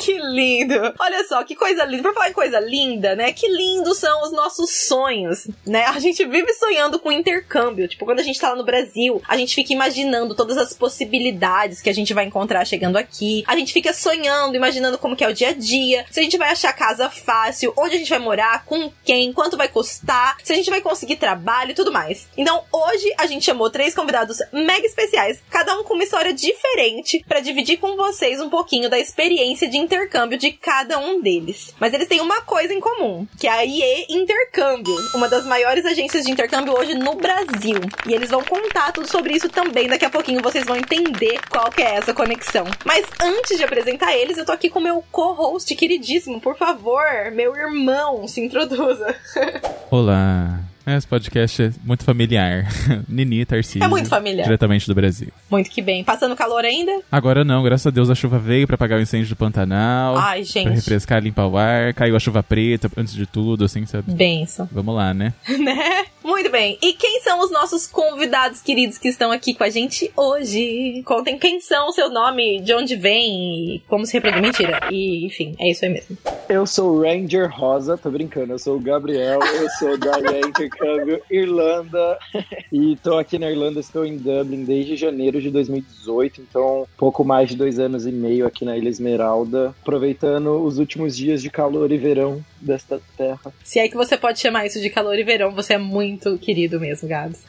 Muito bem. Lindo. Olha só, que coisa linda. Por falar em coisa linda, né? Que lindos são os nossos sonhos, né? A gente vive sonhando com intercâmbio. Tipo, quando a gente tá lá no Brasil, a gente fica imaginando todas as possibilidades que a gente vai encontrar chegando aqui. A gente fica sonhando, imaginando como que é o dia a dia. Se a gente vai achar casa fácil, onde a gente vai morar, com quem, quanto vai custar, se a gente vai conseguir trabalho e tudo mais. Então, hoje a gente chamou três convidados mega especiais, cada um com uma história diferente, para dividir com vocês um pouquinho da experiência de intercâmbio de cada um deles. Mas eles têm uma coisa em comum, que é a IE Intercâmbio, uma das maiores agências de intercâmbio hoje no Brasil. E eles vão contar tudo sobre isso também. Daqui a pouquinho vocês vão entender qual que é essa conexão. Mas antes de apresentar eles, eu tô aqui com meu co-host queridíssimo. Por favor, meu irmão, se introduza. Olá. Esse podcast é muito familiar. Nini, Tarcísio. É muito familiar. Diretamente do Brasil. Muito que bem. Passando calor ainda? Agora não, graças a Deus a chuva veio pra apagar o incêndio do Pantanal. Ai, gente. Pra refrescar, limpar o ar. Caiu a chuva preta antes de tudo, assim, sabe? Benção. Vamos lá, né? né? Muito bem. E quem são os nossos convidados queridos que estão aqui com a gente hoje? Contem quem são, o seu nome, de onde vem e como se reproduz. Mentira. E, enfim, é isso aí mesmo. Eu sou o Ranger Rosa, tô brincando. Eu sou o Gabriel, eu sou da Intercâmbio Irlanda. e tô aqui na Irlanda, estou em Dublin desde janeiro de 2018, então pouco mais de dois anos e meio aqui na Ilha Esmeralda, aproveitando os últimos dias de calor e verão desta terra. Se é que você pode chamar isso de calor e verão, você é muito querido mesmo, Gabs.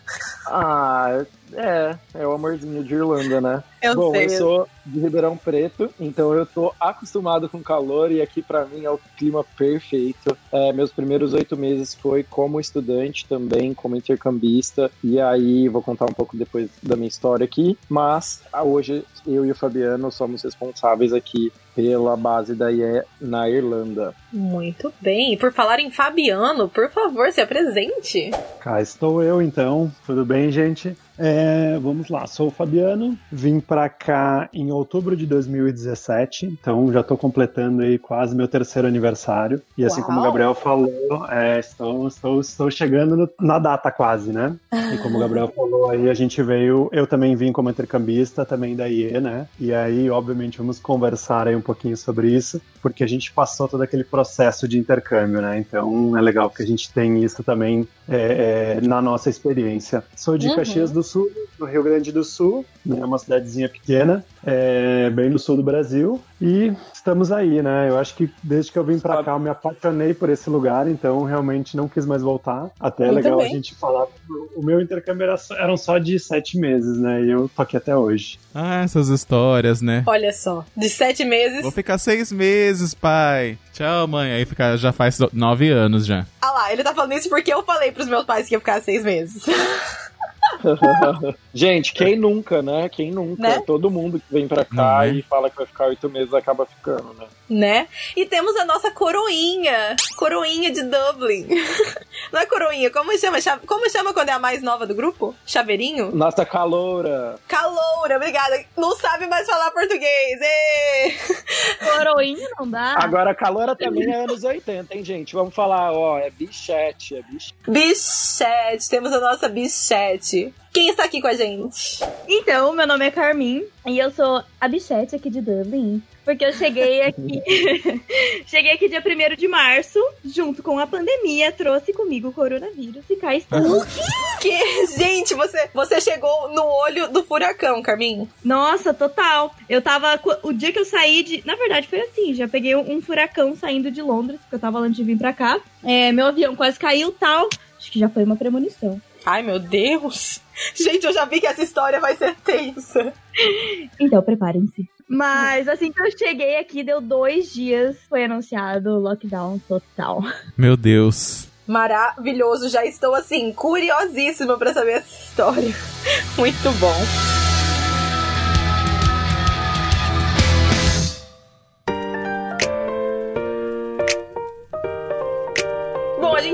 Ah, é, é o amorzinho de Irlanda, né? Eu Bom, sei. eu sou de Ribeirão Preto, então eu tô acostumado com calor e aqui pra mim é o clima perfeito. É, meus primeiros oito meses foi como estudante também, como intercambista, e aí vou contar um pouco depois da minha história aqui, mas ah, hoje eu e o Fabiano somos responsáveis aqui pela base da IE na Irlanda. Muito bem. E por falar em Fabiano, por favor, se apresente. Cá estou eu então, tudo bem, gente? É, vamos lá, sou o Fabiano, vim para cá em outubro de 2017, então já estou completando aí quase meu terceiro aniversário. E assim Uau. como o Gabriel falou, é, estou, estou, estou chegando no- na data quase, né? E como o Gabriel falou aí, a gente veio, eu também vim como intercambista, também da IE, né? E aí, obviamente, vamos conversar aí um pouquinho sobre isso, porque a gente passou todo aquele processo de intercâmbio, né? Então é legal que a gente tem isso também é, é, na nossa experiência. Sou de Uhum. Caxias do Sul, no Rio Grande do Sul, né? Uma cidadezinha pequena, é, bem no sul do Brasil. E estamos aí, né? Eu acho que desde que eu vim pra Sabe- cá, eu me apaixonei por esse lugar, então realmente não quis mais voltar. Até é legal também. a gente falar. O meu intercâmbio era só- eram só de sete meses, né? E eu tô aqui até hoje. Ah, essas histórias, né? Olha só, de sete meses. Vou ficar seis meses, pai. Tchau, mãe. Aí fica, já faz nove anos já. Ah lá, ele tá falando isso porque eu falei pros meus pais que ia ficar seis meses. Gente, quem nunca, né? Quem nunca? Né? Todo mundo que vem pra cá é? e fala que vai ficar oito meses acaba ficando, né? né? E temos a nossa coroinha. Coroinha de Dublin. Não é coroinha, como chama? Cha- Como chama quando é a mais nova do grupo? Chaveirinho? Nossa caloura. Caloura, obrigada. Não sabe mais falar português. Ê! Coroinha não dá. Agora, caloura também é anos 80, hein, gente? Vamos falar, ó, é bichete, é bichete. Bichete, temos a nossa bichete. Quem está aqui com a gente? Então, meu nome é Carmin e eu sou a bichete aqui de Dublin. Porque eu cheguei aqui. cheguei aqui dia 1 de março, junto com a pandemia, trouxe comigo o coronavírus e cá estou. Que, gente, você, você chegou no olho do furacão, Carminho. Nossa, total. Eu tava. O dia que eu saí de. Na verdade, foi assim: já peguei um furacão saindo de Londres, porque eu tava antes de vir pra cá. É, meu avião quase caiu tal. Acho que já foi uma premonição. Ai, meu Deus. Gente, eu já vi que essa história vai ser tensa. Então, preparem-se. Mas assim que eu cheguei aqui, deu dois dias, foi anunciado o lockdown total. Meu Deus. Maravilhoso, já estou assim, curiosíssima pra saber essa história. Muito bom.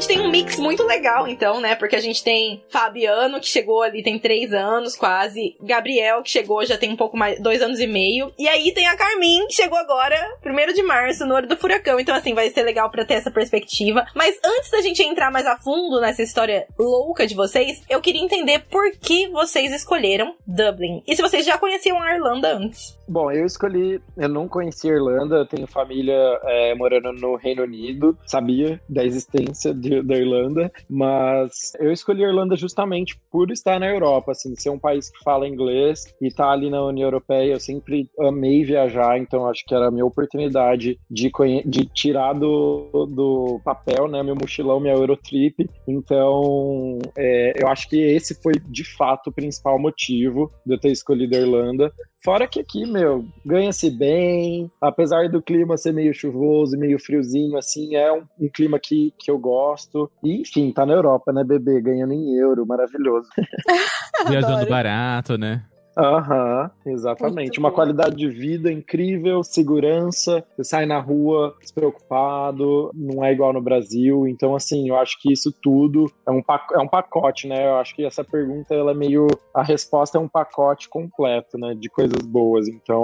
Gente tem um mix muito legal, então, né? Porque a gente tem Fabiano, que chegou ali tem três anos quase. Gabriel, que chegou já tem um pouco mais, dois anos e meio. E aí tem a Carmin, que chegou agora, primeiro de março, no olho do furacão. Então, assim, vai ser legal pra ter essa perspectiva. Mas antes da gente entrar mais a fundo nessa história louca de vocês, eu queria entender por que vocês escolheram Dublin. E se vocês já conheciam a Irlanda antes. Bom, eu escolhi. Eu não conheci Irlanda, tenho família é, morando no Reino Unido, sabia da existência de, da Irlanda, mas eu escolhi Irlanda justamente por estar na Europa, assim, ser um país que fala inglês e tá ali na União Europeia. Eu sempre amei viajar, então acho que era a minha oportunidade de, de tirar do, do papel, né, meu mochilão, minha Eurotrip. Então, é, eu acho que esse foi de fato o principal motivo de eu ter escolhido a Irlanda. Fora que aqui, meu, ganha-se bem, apesar do clima ser meio chuvoso, meio friozinho, assim, é um, um, clima que, que eu gosto. E, enfim, tá na Europa, né, bebê? Ganhando em euro, maravilhoso. Viajando barato, né? Aham, uhum, exatamente. Uma qualidade de vida incrível, segurança, você sai na rua despreocupado, não é igual no Brasil. Então, assim, eu acho que isso tudo é um, é um pacote, né? Eu acho que essa pergunta, ela é meio. A resposta é um pacote completo, né? De coisas boas. Então,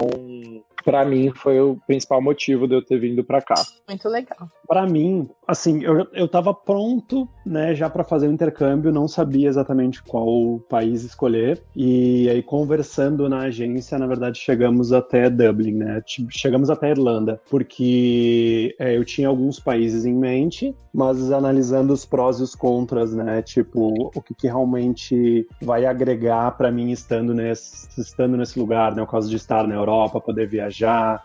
para mim, foi o principal motivo de eu ter vindo para cá. Muito legal. Para mim, assim, eu, eu tava pronto, né, já para fazer o intercâmbio, não sabia exatamente qual país escolher. E aí, conversando na agência, na verdade, chegamos até Dublin, né? Chegamos até Irlanda, porque é, eu tinha alguns países em mente, mas analisando os prós e os contras, né? Tipo, o que, que realmente vai agregar para mim estando nesse, estando nesse lugar, né? O caso de estar na Europa, poder viajar,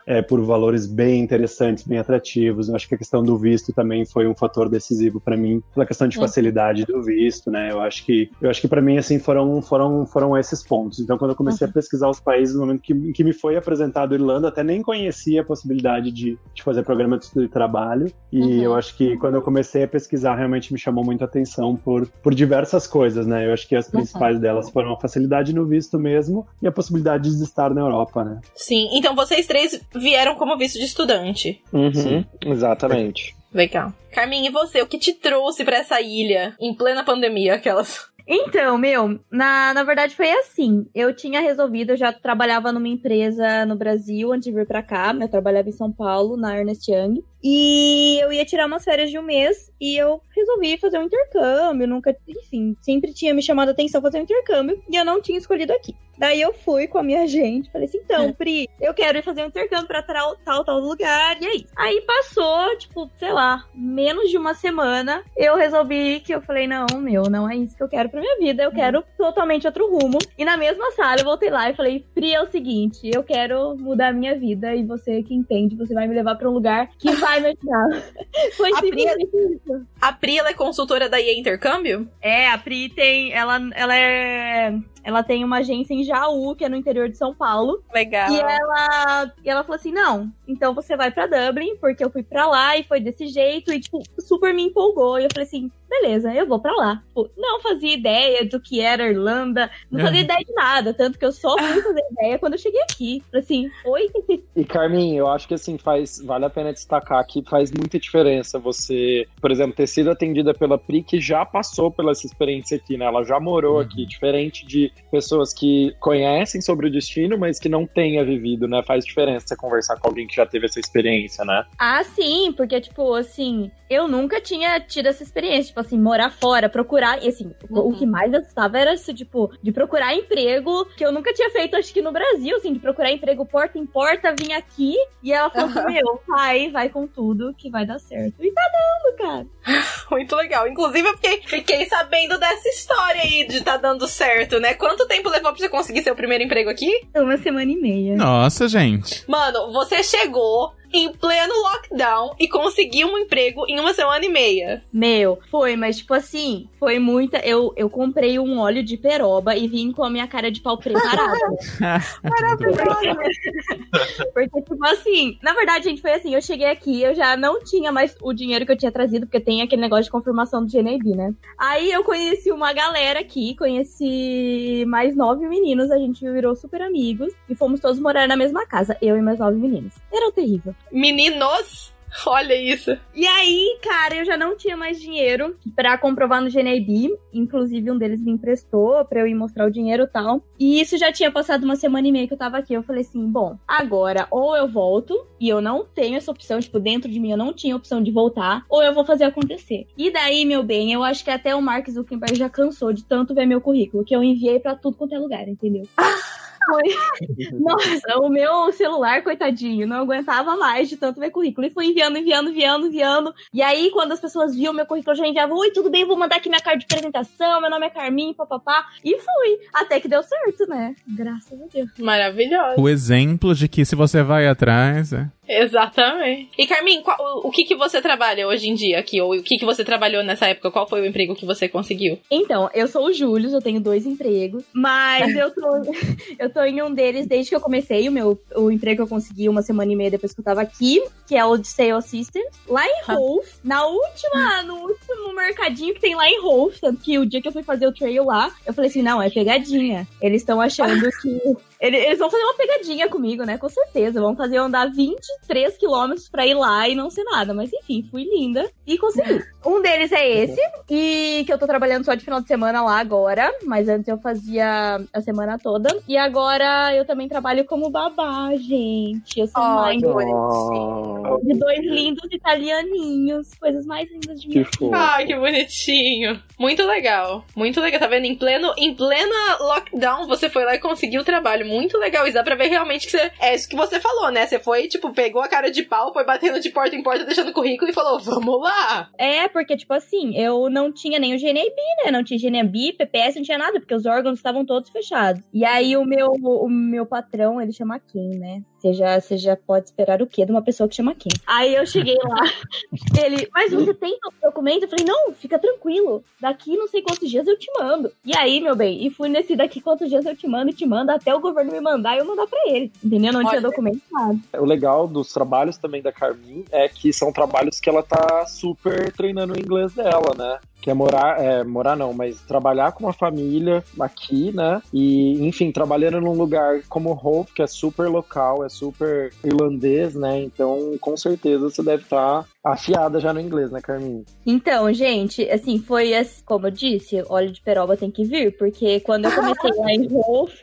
é, por valores bem interessantes, bem atrativos. Eu acho que a questão do visto também foi um fator decisivo para mim, pela questão de facilidade do visto, né? Eu acho que eu acho que para mim assim foram foram foram esses pontos. Então quando eu comecei uhum. a pesquisar os países no momento que, que me foi apresentado Irlanda, até nem conhecia a possibilidade de, de fazer programa de estudo e trabalho. E uhum. eu acho que quando eu comecei a pesquisar realmente me chamou muito a atenção por por diversas coisas, né? Eu acho que as principais uhum. delas foram a facilidade no visto mesmo e a possibilidade de estar na Europa, né? Sim. Então vocês três vieram como visto de estudante. Uhum. Exatamente. Legal. Carminha, e você? O que te trouxe para essa ilha em plena pandemia? Aquelas. Então, meu, na, na verdade foi assim. Eu tinha resolvido, eu já trabalhava numa empresa no Brasil antes de vir pra cá. Eu trabalhava em São Paulo, na Ernest Young. E eu ia tirar umas férias de um mês e eu resolvi fazer um intercâmbio. Nunca, enfim, sempre tinha me chamado a atenção fazer um intercâmbio e eu não tinha escolhido aqui. Daí eu fui com a minha gente, falei assim: então, Pri, eu quero ir fazer um intercâmbio pra tal, tal, tal lugar. E aí? Aí passou, tipo, sei lá, menos de uma semana. Eu resolvi que eu falei: não, meu, não é isso que eu quero pra minha vida. Eu quero totalmente outro rumo. E na mesma sala eu voltei lá e falei: Pri, é o seguinte, eu quero mudar a minha vida e você que entende, você vai me levar pra um lugar que vai me ajudar. Foi a Pri, isso. A Pri, ela é consultora da EA Intercâmbio? É, a Pri tem. Ela, ela é ela tem uma agência em Jaú, que é no interior de São Paulo. Legal. E ela, e ela falou assim: não, então você vai para Dublin, porque eu fui para lá e foi desse jeito, e, tipo, super me empolgou. E eu falei assim: beleza, eu vou para lá. Tipo, não fazia ideia do que era Irlanda, não fazia ideia de nada, tanto que eu só fui fazer ideia quando eu cheguei aqui. Assim, oi. E Carmin, eu acho que assim, faz, vale a pena destacar que faz muita diferença você, por exemplo, ter sido atendida pela Pri, que já passou pela essa experiência aqui, né? Ela já morou uhum. aqui, diferente de pessoas que conhecem sobre o destino, mas que não tenha vivido, né? Faz diferença você conversar com alguém que já teve essa experiência, né? Ah, sim, porque, tipo, assim, eu nunca tinha tido essa experiência, tipo assim, morar fora, procurar, e assim, uhum. o que mais assustava era isso, tipo, de procurar emprego, que eu nunca tinha feito, acho que no Brasil, assim, de procurar emprego porta em porta, vim aqui, e ela falou assim, meu, vai, vai com tudo, que vai dar certo. E tá dando, cara. Muito legal. Inclusive, eu fiquei, fiquei sabendo dessa história aí de tá dando certo, né? Quanto tempo levou pra você conseguir seu primeiro emprego aqui? Uma semana e meia. Nossa, gente. Mano, você chegou, em pleno lockdown e consegui um emprego em uma semana e meia. Meu, foi, mas tipo assim, foi muita. Eu, eu comprei um óleo de peroba e vim com a minha cara de pau preparada. Maravilhoso! porque, tipo assim, na verdade, gente, foi assim: eu cheguei aqui, eu já não tinha mais o dinheiro que eu tinha trazido, porque tem aquele negócio de confirmação do GNB, né? Aí eu conheci uma galera aqui, conheci mais nove meninos, a gente virou super amigos e fomos todos morar na mesma casa, eu e mais nove meninos. Era terrível. Meninos! Olha isso. E aí, cara, eu já não tinha mais dinheiro para comprovar no GNIB. Inclusive, um deles me emprestou pra eu ir mostrar o dinheiro e tal. E isso já tinha passado uma semana e meia que eu tava aqui. Eu falei assim: bom, agora ou eu volto, e eu não tenho essa opção, tipo, dentro de mim eu não tinha opção de voltar, ou eu vou fazer acontecer. E daí, meu bem, eu acho que até o Mark Zuckerberg já cansou de tanto ver meu currículo, que eu enviei para tudo quanto é lugar, entendeu? Fui. Nossa, o meu celular, coitadinho, não aguentava mais de tanto ver currículo. E fui enviando, enviando, enviando, enviando. E aí, quando as pessoas viam meu currículo, eu já enviava: Oi, tudo bem, vou mandar aqui minha carta de apresentação. Meu nome é Carmin, papapá. E fui. Até que deu certo, né? Graças a Deus. Maravilhoso. O exemplo de que se você vai atrás. É... Exatamente. E Carmin, qual- o, o que que você trabalha hoje em dia aqui? Ou o que que você trabalhou nessa época? Qual foi o emprego que você conseguiu? Então, eu sou o Júlio, eu tenho dois empregos, mas eu tô, eu tô em um deles desde que eu comecei. O meu o emprego que eu consegui uma semana e meia depois que eu tava aqui, que é o de Sales Assistant, lá em Rolf, na última, no último mercadinho que tem lá em Rolf, tanto que o dia que eu fui fazer o trail lá, eu falei assim, não, é pegadinha. Eles estão achando que ele- Eles vão fazer uma pegadinha comigo, né? Com certeza. Vão fazer eu andar 23 quilômetros pra ir lá e não ser nada. Mas enfim, fui linda e consegui. Um deles é esse, e que eu tô trabalhando só de final de semana lá agora. Mas antes eu fazia a semana toda. E agora eu também trabalho como babá, gente. Eu sou mãe que Oh, de dois lindos italianinhos. Coisas mais lindas de que mim. Ai, que bonitinho. Muito legal. Muito legal. Tá vendo? Em pleno, em plena lockdown, você foi lá e conseguiu o trabalho. Muito legal. E dá pra ver realmente que você. É isso que você falou, né? Você foi, tipo, pegou a cara de pau, foi batendo de porta em porta, deixando currículo e falou: vamos lá. É, porque, tipo assim, eu não tinha nem o GNAB, né? Não tinha GNAB, PPS, não tinha nada, porque os órgãos estavam todos fechados. E aí o meu, o meu patrão, ele chama Kim, né? Você já, você já pode esperar o quê de uma pessoa que chama Kim? Aí eu cheguei lá, ele, mas você tem o documento? Eu falei, não, fica tranquilo. Daqui não sei quantos dias eu te mando. E aí, meu bem, e fui nesse daqui quantos dias eu te mando e te mando até o governo me mandar e eu mandar pra ele. Entendeu? Não tinha Olha. documento nada. O legal dos trabalhos também da Carmin é que são trabalhos que ela tá super treinando o inglês dela, né? Que é morar, é, morar não, mas trabalhar com uma família aqui, né? E, enfim, trabalhando num lugar como Hope, que é super local, é super irlandês, né? Então, com certeza você deve estar afiada já no inglês, né, Carmin? Então, gente, assim, foi assim, como eu disse, óleo de peroba tem que vir, porque quando eu comecei lá em Wolf,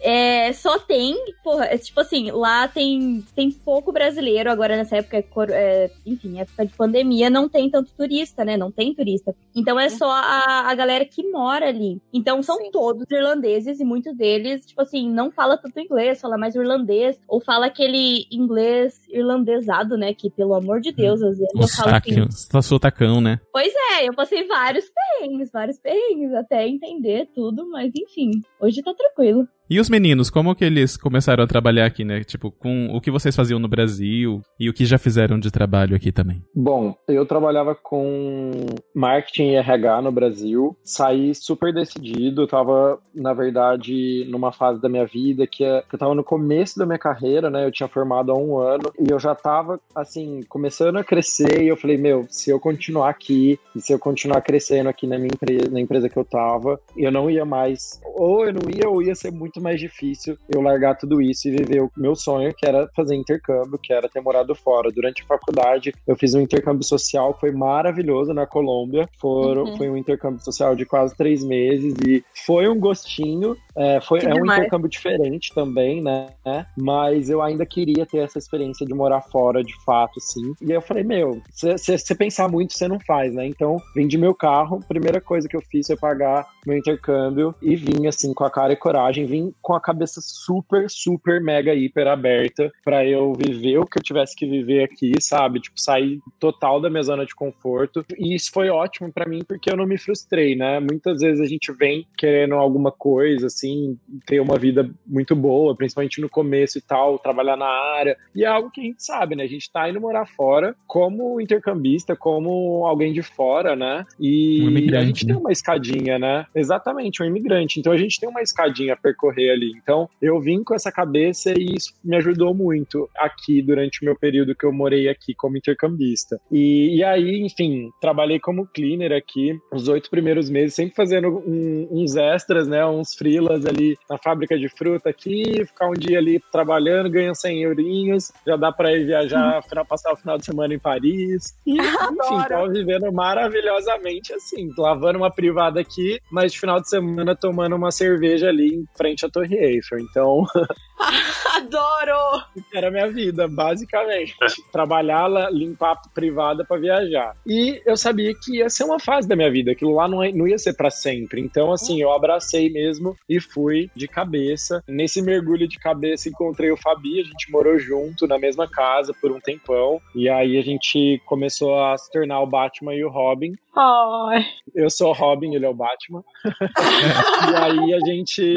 é, só tem, porra, é, tipo assim, lá tem, tem pouco brasileiro, agora nessa época, é é, enfim, época de pandemia, não tem tanto turista, né, não tem turista. Então é só a, a galera que mora ali. Então são Sim. todos irlandeses e muitos deles, tipo assim, não fala tanto inglês, fala mais irlandês, ou fala aquele inglês irlandesado, né, que pelo amor de Deus, às vezes O eu falo assim, o sotacão, né? Pois é, eu passei vários perrengues, vários perrengues até entender tudo, mas enfim, hoje tá tranquilo. E os meninos, como que eles começaram a trabalhar aqui, né? Tipo, com o que vocês faziam no Brasil e o que já fizeram de trabalho aqui também? Bom, eu trabalhava com marketing e RH no Brasil, saí super decidido, tava, na verdade, numa fase da minha vida que, é- que eu tava no começo da minha carreira, né, eu tinha formado há um ano, e eu já tava, assim, começando a crescer, e eu falei, meu, se eu continuar aqui, e se eu continuar crescendo aqui na minha empresa, na empresa que eu tava, eu não ia mais, ou eu não ia, ou ia ser muito mais difícil eu largar tudo isso e viver o meu sonho, que era fazer intercâmbio, que era ter morado fora. Durante a faculdade, eu fiz um intercâmbio social que foi maravilhoso na Colômbia. Foram, Uhum. Foi um intercâmbio social de quase três meses e foi um gostinho. É, foi, Que é um intercâmbio diferente também, né? Mas eu ainda queria ter essa experiência de morar fora, de fato, sim. E aí eu falei, meu, se você pensar muito, você não faz, né? Então, vendi meu carro, primeira coisa que eu fiz foi pagar meu intercâmbio e vim, assim, com a cara e coragem, vim com a cabeça super, super, mega, hiper aberta pra eu viver o que eu tivesse que viver aqui, sabe? Tipo, sair total da minha zona de conforto. E isso foi ótimo pra mim porque eu não me frustrei, né? Muitas vezes a gente vem querendo alguma coisa, assim, ter uma vida muito boa, principalmente no começo e tal, trabalhar na área. E é algo que a gente sabe, né? A gente tá indo morar fora como intercambista, como alguém de fora, né? E Um a gente né? tem uma escadinha, né? Exatamente, um imigrante. Então a gente tem uma escadinha a percorrer ali. Então eu vim com essa cabeça e isso me ajudou muito aqui durante o meu período que eu morei aqui como intercambista. E, e aí, enfim, trabalhei como cleaner aqui os oito primeiros meses, sempre fazendo um- uns extras, né? Uns freelas ali na fábrica de fruta aqui, ficar um dia ali trabalhando, ganhando 100 eurinhos, já dá pra ir viajar, final- passar o final de semana em Paris. E, enfim, tava vivendo maravilhosamente assim, lavando uma privada aqui, mas de final de semana tomando uma cerveja ali em frente frente à Torre Eiffel. Então, Adoro! era a minha vida, basicamente. Trabalhar, limpar a privada pra viajar. E eu sabia que ia ser uma fase da minha vida, aquilo lá não, é- não ia ser pra sempre. Então, assim, eu abracei mesmo e fui de cabeça. Nesse mergulho de cabeça, encontrei o Fabi, a gente morou junto na mesma casa por um tempão. E aí a gente começou a se tornar o Batman e o Robin. Ai. Eu sou o Robin, ele é o Batman. e aí a gente,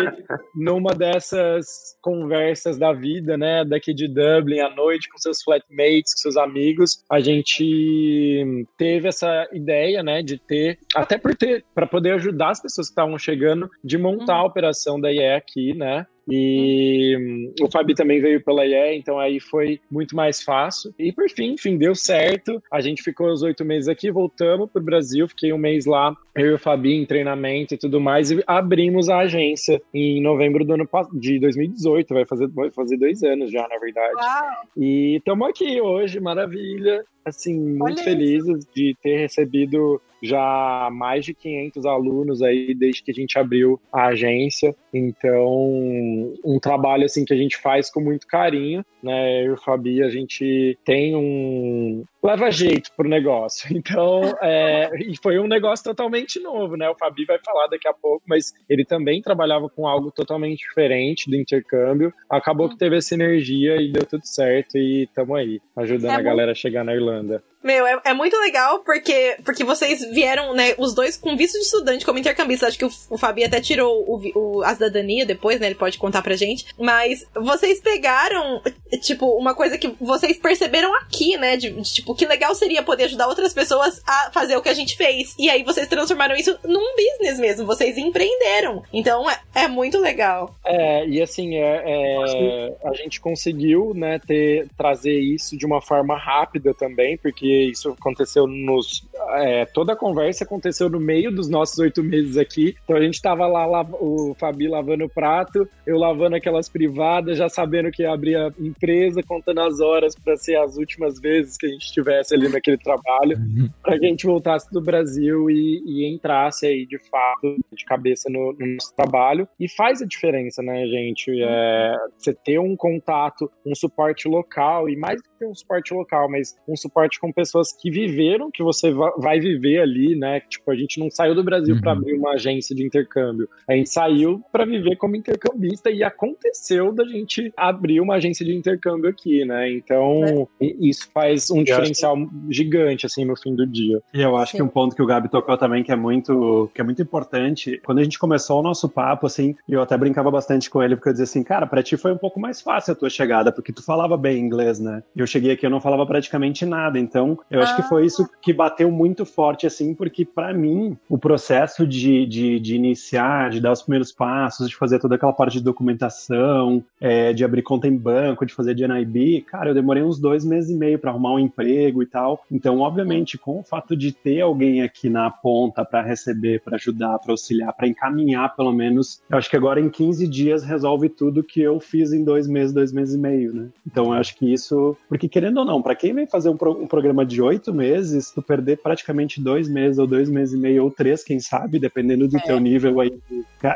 numa dessas conversas da vida, né, daqui de Dublin à noite com seus flatmates, com seus amigos, a gente teve essa ideia, né, de ter, até por ter, para poder ajudar as pessoas que estavam chegando, de montar a operação da IE aqui, né, e o Fabi também veio pela IE, então aí foi muito mais fácil. E por fim, enfim, deu certo. A gente ficou os oito meses aqui, voltamos pro Brasil, fiquei um mês lá, eu e o Fabi em treinamento e tudo mais, e abrimos a agência em novembro do ano de 2018, vai fazer, vai fazer dois anos já, na verdade. Uau. E estamos aqui hoje, maravilha. Assim, muito Olha isso. felizes de ter recebido já mais de 500 alunos aí desde que a gente abriu a agência. Então, um trabalho assim que a gente faz com muito carinho, né? Eu e o Fabi, a gente tem um leva jeito pro negócio. Então, é, e foi um negócio totalmente novo, né? O Fabi vai falar daqui a pouco, mas ele também trabalhava com algo totalmente diferente do intercâmbio. Acabou que teve essa energia e deu tudo certo e estamos aí, ajudando É a galera a chegar na Irlanda. Meu, é, é muito legal porque, porque vocês vieram, né, os dois com visto de estudante como intercambista. Acho que o, o Fabi até tirou o, o- a cidadania depois, né? Ele pode contar pra gente. Mas vocês pegaram, tipo, uma coisa que vocês perceberam aqui, né? De, de, tipo, que legal seria poder ajudar outras pessoas a fazer o que a gente fez. E aí vocês transformaram isso num business mesmo. Vocês empreenderam. Então é, é muito legal. É, e assim, é, é, a gente conseguiu, né, ter, trazer isso de uma forma rápida também, porque isso aconteceu nos. é, toda a conversa aconteceu no meio dos nossos oito meses aqui. Então a gente tava lá, lá, o Fabi lavando o prato, eu lavando aquelas privadas, já sabendo que ia abrir a empresa, contando as horas para ser as últimas vezes que a gente estivesse ali naquele trabalho. para que a gente voltasse do Brasil e, e entrasse aí de fato de cabeça no, no nosso trabalho e faz a diferença, né, gente? É, você ter um contato, um suporte local e mais do que ter um suporte local, mas um suporte com pessoas que viveram, que você va- vai viver ali, né? Tipo, a gente não saiu do Brasil para Uhum. abrir uma agência de intercâmbio, a gente saiu para viver como intercambista e aconteceu da gente abrir uma agência de intercâmbio aqui, né? Então i- isso faz um acho diferencial gigante assim no fim do dia. E eu acho Sim. que um ponto que o Gabi tocou também que é muito, que é muito importante. Quando a gente começou o nosso papo, assim, eu até brincava bastante com ele, porque eu dizia assim, cara, pra ti foi um pouco mais fácil a tua chegada, porque tu falava bem inglês, né? E eu cheguei aqui, eu não falava praticamente nada. Então, eu acho que foi isso que bateu muito forte, assim, porque pra mim, o processo de, de, de iniciar, de dar os primeiros passos, de fazer toda aquela parte de documentação, é, de abrir conta em banco, de fazer de NIB, cara, eu demorei uns dois meses e meio pra arrumar um emprego e tal. Então, obviamente, com o fato de ter alguém aqui na ponta pra receber, pra ajudar, pra auxiliar, pra encaminhar, pelo menos, eu acho que agora em 15 dias resolve tudo que eu fiz em dois meses, dois meses e meio, né? Então, eu acho que isso, porque querendo ou não, pra quem vem fazer um, pro- um programa de oito meses, tu perder praticamente dois meses ou dois meses e meio ou três, quem sabe, dependendo do teu nível aí,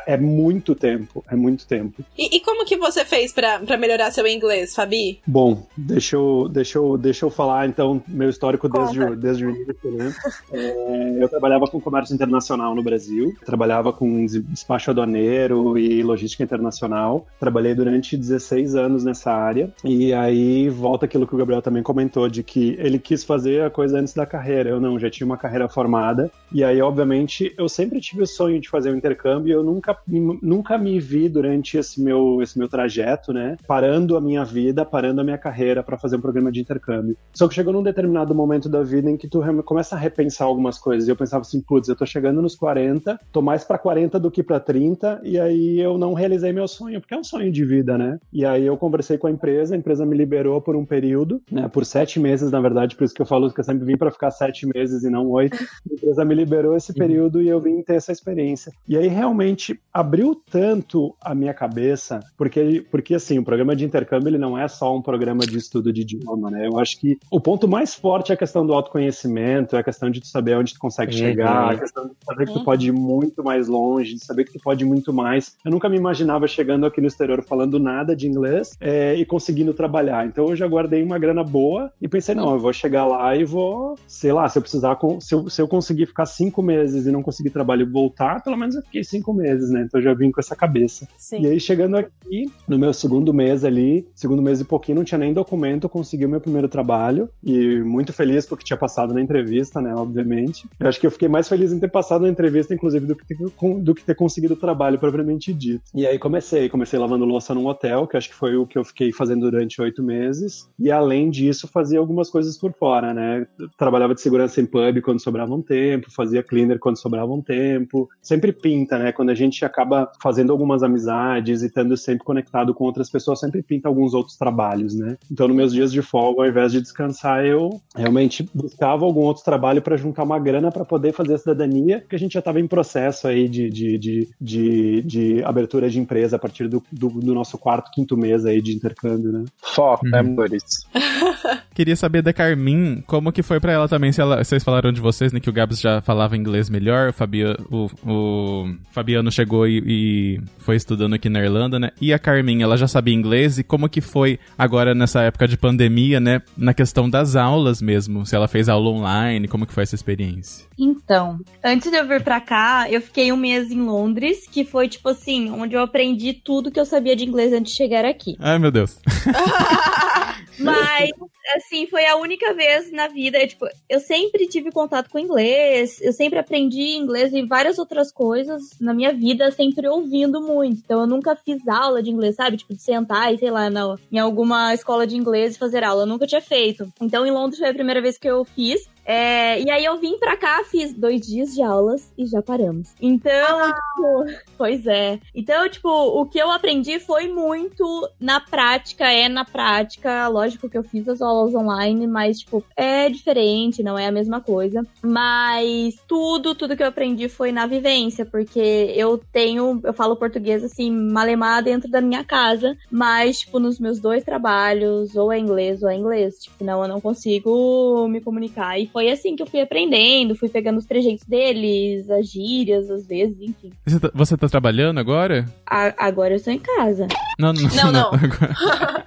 é muito tempo, é muito tempo. E, e como que você fez pra melhorar seu inglês, Fabi? Bom, deixa eu, deixa eu, deixa eu falar então meu histórico desde, o- desde o início, né? É, eu trabalhava com comércio internacional no Brasil, trabalhava com des- despacho aduaneiro e logística internacional. Trabalhei durante 16 anos nessa área. E aí volta aquilo que o Gabriel também comentou, de que ele quis fazer a coisa antes da carreira. Eu não, já tinha uma carreira formada. E aí, obviamente, eu sempre tive o sonho de fazer um intercâmbio. Eu nunca, nunca me vi durante esse meu, esse meu trajeto, né? Parando a minha vida, parando a minha carreira para fazer um programa de intercâmbio. Só que chegou num determinado momento da vida em que tu começa a repensar algumas coisas. E eu pensava assim, putz, eu tô chegando nos 40, tô mais para 40 do que para 30, e aí eu não realizei meu sonho, porque é um sonho de vida, né? E aí eu conversei com a empresa, a empresa me liberou por um período, né? Por sete meses, na verdade, por isso que eu falo que eu sempre vim para ficar sete meses e não oito. A empresa me liberou esse período e eu vim ter essa experiência. E aí realmente realmente abriu tanto a minha cabeça, porque, porque assim, o programa de intercâmbio ele não é só um programa de estudo de idioma, né? Eu acho que o ponto mais forte é a questão do autoconhecimento, é a questão de tu saber onde tu consegue Uhum. chegar, a questão de saber que tu pode ir muito mais longe, de saber que tu pode ir muito mais. Eu nunca me imaginava chegando aqui no exterior falando nada de inglês é, e conseguindo trabalhar. Então eu já guardei uma grana boa e pensei, não, eu vou chegar lá e vou, sei lá, se eu precisar, se eu, se eu conseguir ficar cinco meses e não conseguir trabalho e voltar, pelo menos eu fiquei cinco meses, né? Então eu já vim com essa cabeça. Sim. E aí, chegando aqui, no meu segundo mês ali, segundo mês e pouquinho, não tinha nem documento, consegui o meu primeiro trabalho. E muito feliz porque tinha passado na entrevista, né? Obviamente. Eu acho que eu fiquei mais feliz em ter passado na entrevista, inclusive, do que ter, do que ter conseguido o trabalho propriamente dito. E aí comecei, comecei lavando louça num hotel, que acho que foi o que eu fiquei fazendo durante oito meses. E além disso, fazia algumas coisas por fora, né? Trabalhava de segurança em pub quando sobrava um tempo, fazia cleaner quando sobrava um tempo. Sempre pinta, né? Quando a gente acaba fazendo algumas amizades e estando sempre conectado com outras pessoas, sempre pinta alguns outros trabalhos, né? Então, nos meus dias de folga, ao invés de descansar, eu realmente buscava algum outro trabalho para juntar uma grana para poder fazer a cidadania, porque a gente já estava em processo aí de, de, de, de, de abertura de empresa a partir do, do, do nosso quarto, quinto mês aí de intercâmbio, né? Foco, né, Uhum. amores? Queria saber da Carmin, como que foi pra ela também, se ela- vocês falaram de vocês, né, que o Gabs já falava inglês melhor, o, Fabia, o, o Fabiano chegou e, e foi estudando aqui na Irlanda, né, e a Carmin, ela já sabia inglês, e como que foi agora nessa época de pandemia, né, na questão das aulas mesmo, se ela fez aula online, como que foi essa experiência? Então, antes de eu vir pra cá, eu fiquei um mês em Londres, que foi, tipo assim, onde eu aprendi tudo que eu sabia de inglês antes de chegar aqui. Ai, meu Deus. Mas, assim, foi a única vez na vida. eu, tipo, eu sempre tive contato com inglês, eu sempre aprendi inglês e várias outras coisas na minha vida, sempre ouvindo muito. Então, eu nunca fiz aula de inglês, sabe? Tipo, de sentar e, sei lá, na, em alguma escola de inglês e fazer aula. Eu nunca tinha feito. Então, em Londres foi a primeira vez que eu fiz. É, e aí eu vim pra cá, fiz dois dias de aulas e já paramos. Então, tipo, pois é. Então, tipo, o que eu aprendi foi muito na prática, é na prática. Lógico que eu fiz as aulas online, mas, tipo, é diferente, não é a mesma coisa. Mas tudo, tudo que eu aprendi foi na vivência, porque eu tenho, eu falo português assim, malemar dentro da minha casa, mas, tipo, nos meus dois trabalhos, ou é inglês ou é inglês. Tipo, não, eu não consigo me comunicar. E foi assim que eu fui aprendendo, fui pegando os trejeitos deles, as gírias, às vezes, enfim. Você tá, você tá trabalhando agora? A- agora eu estou em casa. Não, não, Não, não. Agora-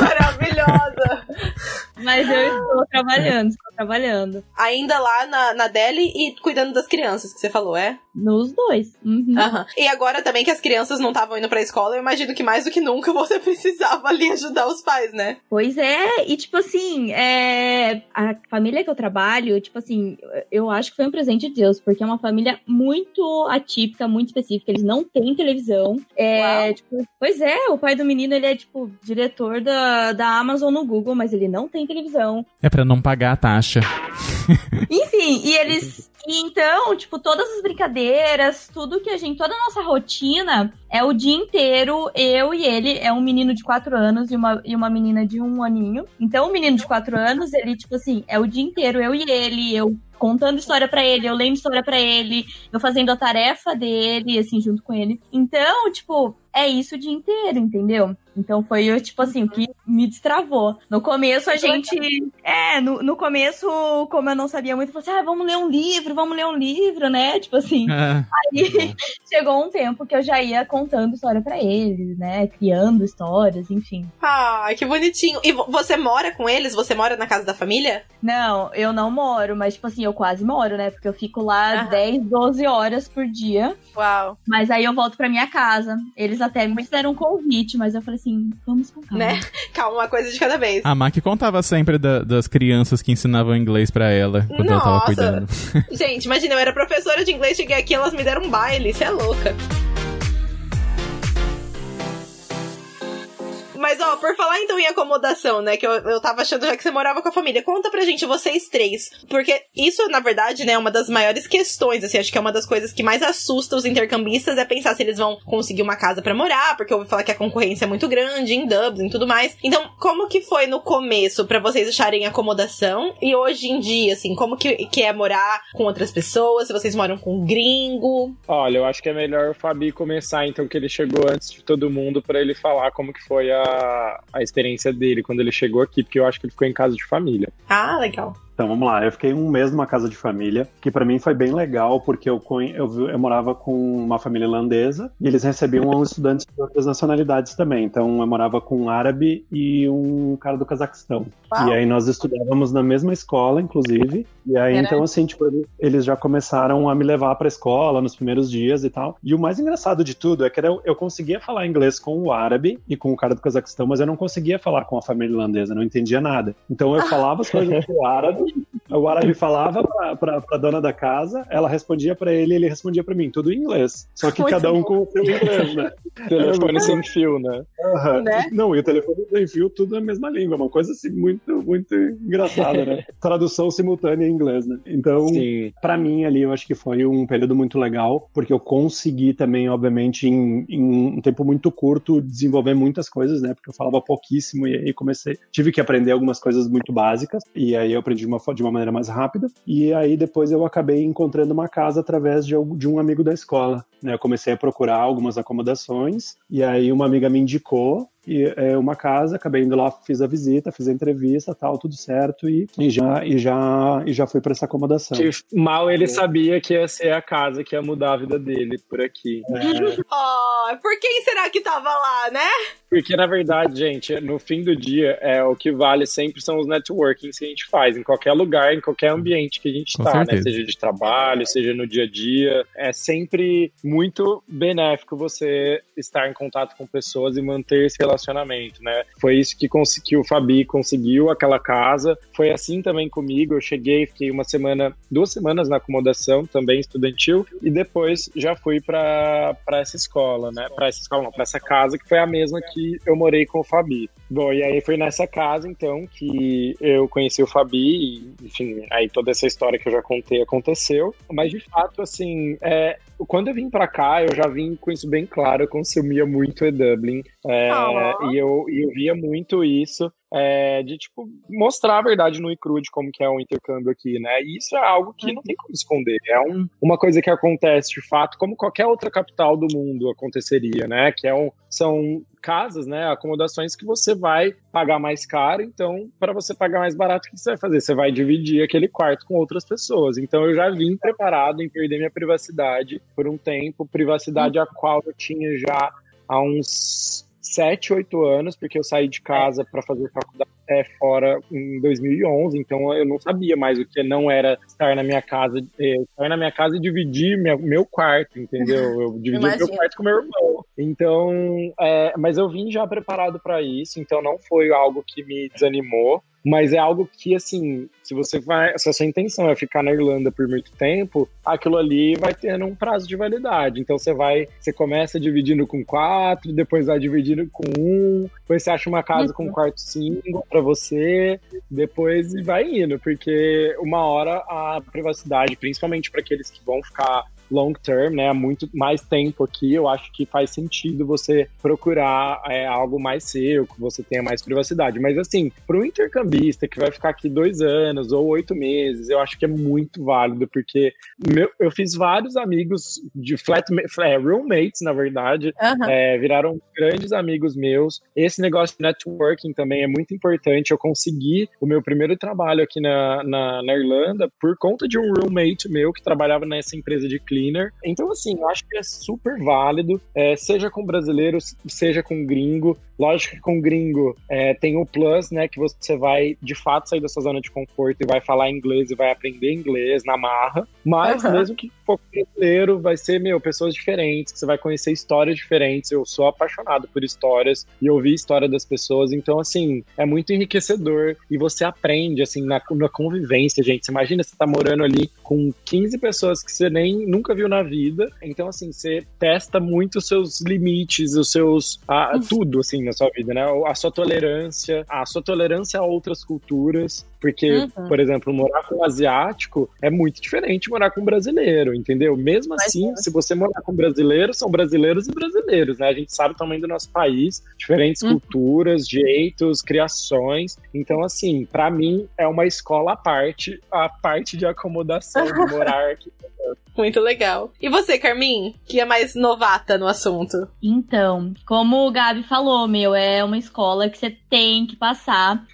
Maravilhosa! Mas eu estou trabalhando, estou trabalhando. Ainda lá na, na Delhi e cuidando das crianças, que você falou, é? Nos dois. Uhum. Aham. E agora também que as crianças não estavam indo pra escola, eu imagino que mais do que nunca você precisava ali ajudar os pais, né? Pois é, e tipo assim, é, a família que eu trabalho, tipo assim, eu acho que foi um presente de Deus, porque é uma família muito atípica, muito específica. Eles não têm televisão. É, tipo, pois é, o pai do menino, ele é, tipo, diretor da, da Amazon no Google, mas ele não tem televisão. É pra não pagar a taxa. Enfim, e eles. e então, tipo, todas as brincadeiras, tudo que a gente. Toda a nossa rotina é o dia inteiro, eu e ele. É um menino de quatro anos e uma, e uma menina de um aninho. Então, o menino de quatro anos, ele, tipo assim, é o dia inteiro, eu e ele, eu contando história pra ele, eu lendo história pra ele, eu fazendo a tarefa dele, assim, junto com ele. Então, tipo, é isso o dia inteiro, entendeu? Então foi, eu, tipo assim, o que me destravou. No começo a gente. É, no, no começo, como eu não sabia muito, eu falei assim, ah, vamos ler um livro, vamos ler um livro, né? Tipo assim. Ah, Aí chegou um tempo que eu já ia contando história pra eles, né? Criando histórias, enfim. Ai, que bonitinho. E vo- você mora com eles? Você mora na casa da família? Não, eu não moro, mas, tipo assim, eu quase moro, né? Porque eu fico lá Aham. 10, 12 horas por dia. Uau. Mas aí eu volto pra minha casa. Eles até me fizeram um convite, mas eu falei assim, vamos com calma. Né? Calma, uma coisa de cada vez. a Mac contava sempre da- das crianças que ensinavam inglês pra ela quando ela tava Nossa. cuidando. Gente, imagina, eu era professora de inglês, cheguei aqui elas me deram um baile. Você é louca. Mas ó, por falar então em acomodação, né? Que eu, eu tava achando já que você morava com a família. Conta pra gente, vocês três. Porque isso, na verdade, né, é uma das maiores questões, assim. Acho que é uma das coisas que mais assusta os intercambistas é pensar se eles vão conseguir uma casa para morar, porque eu ouvi falar que a concorrência é muito grande em Dublin e tudo mais. Então, como que foi no começo para vocês acharem acomodação? E hoje em dia, assim, como que, que é morar com outras pessoas? Se vocês moram com gringo? Olha, eu acho que é melhor o Fabi começar, então, que ele chegou antes de todo mundo, para ele falar como que foi a, a experiência dele quando ele chegou aqui, porque eu acho que ele ficou em casa de família. Ah, legal. Então vamos lá, eu fiquei um mês numa casa de família, que para mim foi bem legal, porque eu, eu, eu, morava com uma família irlandesa e eles recebiam estudantes de outras nacionalidades também. Então eu morava com um árabe e um cara do Cazaquistão. Uau. E aí nós estudávamos na mesma escola, inclusive. E aí, Era. então, assim, tipo, eles já começaram a me levar pra escola nos primeiros dias e tal. E o mais engraçado de tudo é que eu, eu conseguia falar inglês com o árabe e com o cara do Cazaquistão, mas eu não conseguia falar com a família irlandesa, não entendia nada. Então eu falava as coisas pro árabe o árabe falava pra, pra, pra, dona da casa, ela respondia pra ele, ele respondia pra mim, tudo em inglês. Só que Muito cada um bom. com o seu inglês, né? telefone sem fio, né? Uhum. né? Não, e o telefone sem fio, tudo na mesma língua. Uma coisa assim, muito, muito engraçada, né? Tradução simultânea em inglês, né? Então, Sim. pra mim ali, eu acho que foi um período muito legal, porque eu consegui também, obviamente, em, em um tempo muito curto, desenvolver muitas coisas, né? Porque eu falava pouquíssimo e aí comecei, tive que aprender algumas coisas muito básicas, e aí eu aprendi de uma, de uma maneira mais rápida. E aí depois eu acabei encontrando uma casa através de, de um amigo da escola. Né? Eu comecei a procurar algumas acomodações e aí uma amiga me indicou e é, uma casa, acabei indo lá, fiz a visita, fiz a entrevista, tal, tudo certo e, e já e já e já fui para essa acomodação. Que mal ele sabia que ia ser a casa que ia mudar a vida dele por aqui. É. oh, por quem será que tava lá, né? Porque na verdade, gente, no fim do dia, é o que vale sempre são os networkings que a gente faz em qualquer lugar, em qualquer ambiente que a gente Com tá, né? Seja de trabalho, seja no dia a dia, é sempre muito benéfico você estar em contato com pessoas e manter esse relacionamento, né? Foi isso que, que o Fabi conseguiu, aquela casa. Foi assim também comigo. Eu cheguei, fiquei uma semana, duas semanas na acomodação, também estudantil, e depois já fui para essa escola, né? Para essa escola, não, para essa casa, que foi a mesma que eu morei com o Fabi. Bom, e aí foi nessa casa, então, que eu conheci o Fabi, e, enfim, aí toda essa história que eu já contei aconteceu. Mas, de fato, assim, é, quando eu vim para cá, eu já vim com isso bem claro, eu consumia muito e-Dublin. É, e, eu, e eu via muito isso. É, de tipo mostrar a verdade no e cru de como que é o intercâmbio aqui, né? E isso é algo que não tem como esconder. É um, uma coisa que acontece de fato, como qualquer outra capital do mundo aconteceria, né? Que é um, são casas, né? Acomodações que você vai pagar mais caro. Então, para você pagar mais barato, o que você vai fazer? Você vai dividir aquele quarto com outras pessoas. Então, eu já vim preparado em perder minha privacidade por um tempo, privacidade a qual eu tinha já há uns 7, 8 anos, porque eu saí de casa para fazer faculdade é, fora em 2011, então eu não sabia mais o que não era estar na minha casa, é, estar na minha casa e dividir meu, meu quarto, entendeu? Eu dividi meu quarto com meu irmão. Então, é, mas eu vim já preparado para isso, então não foi algo que me desanimou. Mas é algo que, assim, se você vai. Se a sua intenção é ficar na Irlanda por muito tempo, aquilo ali vai tendo um prazo de validade. Então você vai. Você começa dividindo com quatro, depois vai dividindo com um, depois você acha uma casa com um quarto single para você, depois vai indo, porque uma hora a privacidade, principalmente para aqueles que vão ficar long term, né, há muito mais tempo aqui, eu acho que faz sentido você procurar é, algo mais seu, que você tenha mais privacidade. Mas assim, para um intercambista que vai ficar aqui dois anos ou oito meses, eu acho que é muito válido, porque meu, eu fiz vários amigos de flat, é, roommates, na verdade, uhum. é, viraram grandes amigos meus. Esse negócio de networking também é muito importante. Eu consegui o meu primeiro trabalho aqui na, na, na Irlanda por conta de um roommate meu que trabalhava nessa empresa de clean cleaner. Então, assim, eu acho que é super válido, é, seja com brasileiro, seja com gringo. Lógico que com gringo é, tem o plus, né, que você vai de fato sair da sua zona de conforto e vai falar inglês e vai aprender inglês na marra. Mas uhum. mesmo que pouco brasileiro, vai ser, meu, pessoas diferentes, que você vai conhecer histórias diferentes. Eu sou apaixonado por histórias e ouvir história das pessoas. Então, assim, é muito enriquecedor e você aprende, assim, na, na convivência, gente. Você imagina você tá morando ali com 15 pessoas que você nem nunca viu na vida. Então, assim, você testa muito os seus limites, os seus. A, tudo, assim, na sua vida, né? A sua tolerância, a sua tolerância a outras culturas. Porque, uhum. por exemplo, morar com um asiático é muito diferente de morar com um brasileiro, entendeu? Mesmo assim, Mas, se você morar com brasileiros, são brasileiros e brasileiros, né? A gente sabe tamanho do nosso país, diferentes uhum. culturas, jeitos, criações. Então, assim, para mim é uma escola à parte, a parte de acomodação, de morar aqui. Muito legal. E você, Carmin, que é mais novata no assunto? Então, como o Gabi falou, meu, é uma escola que você tem que passar.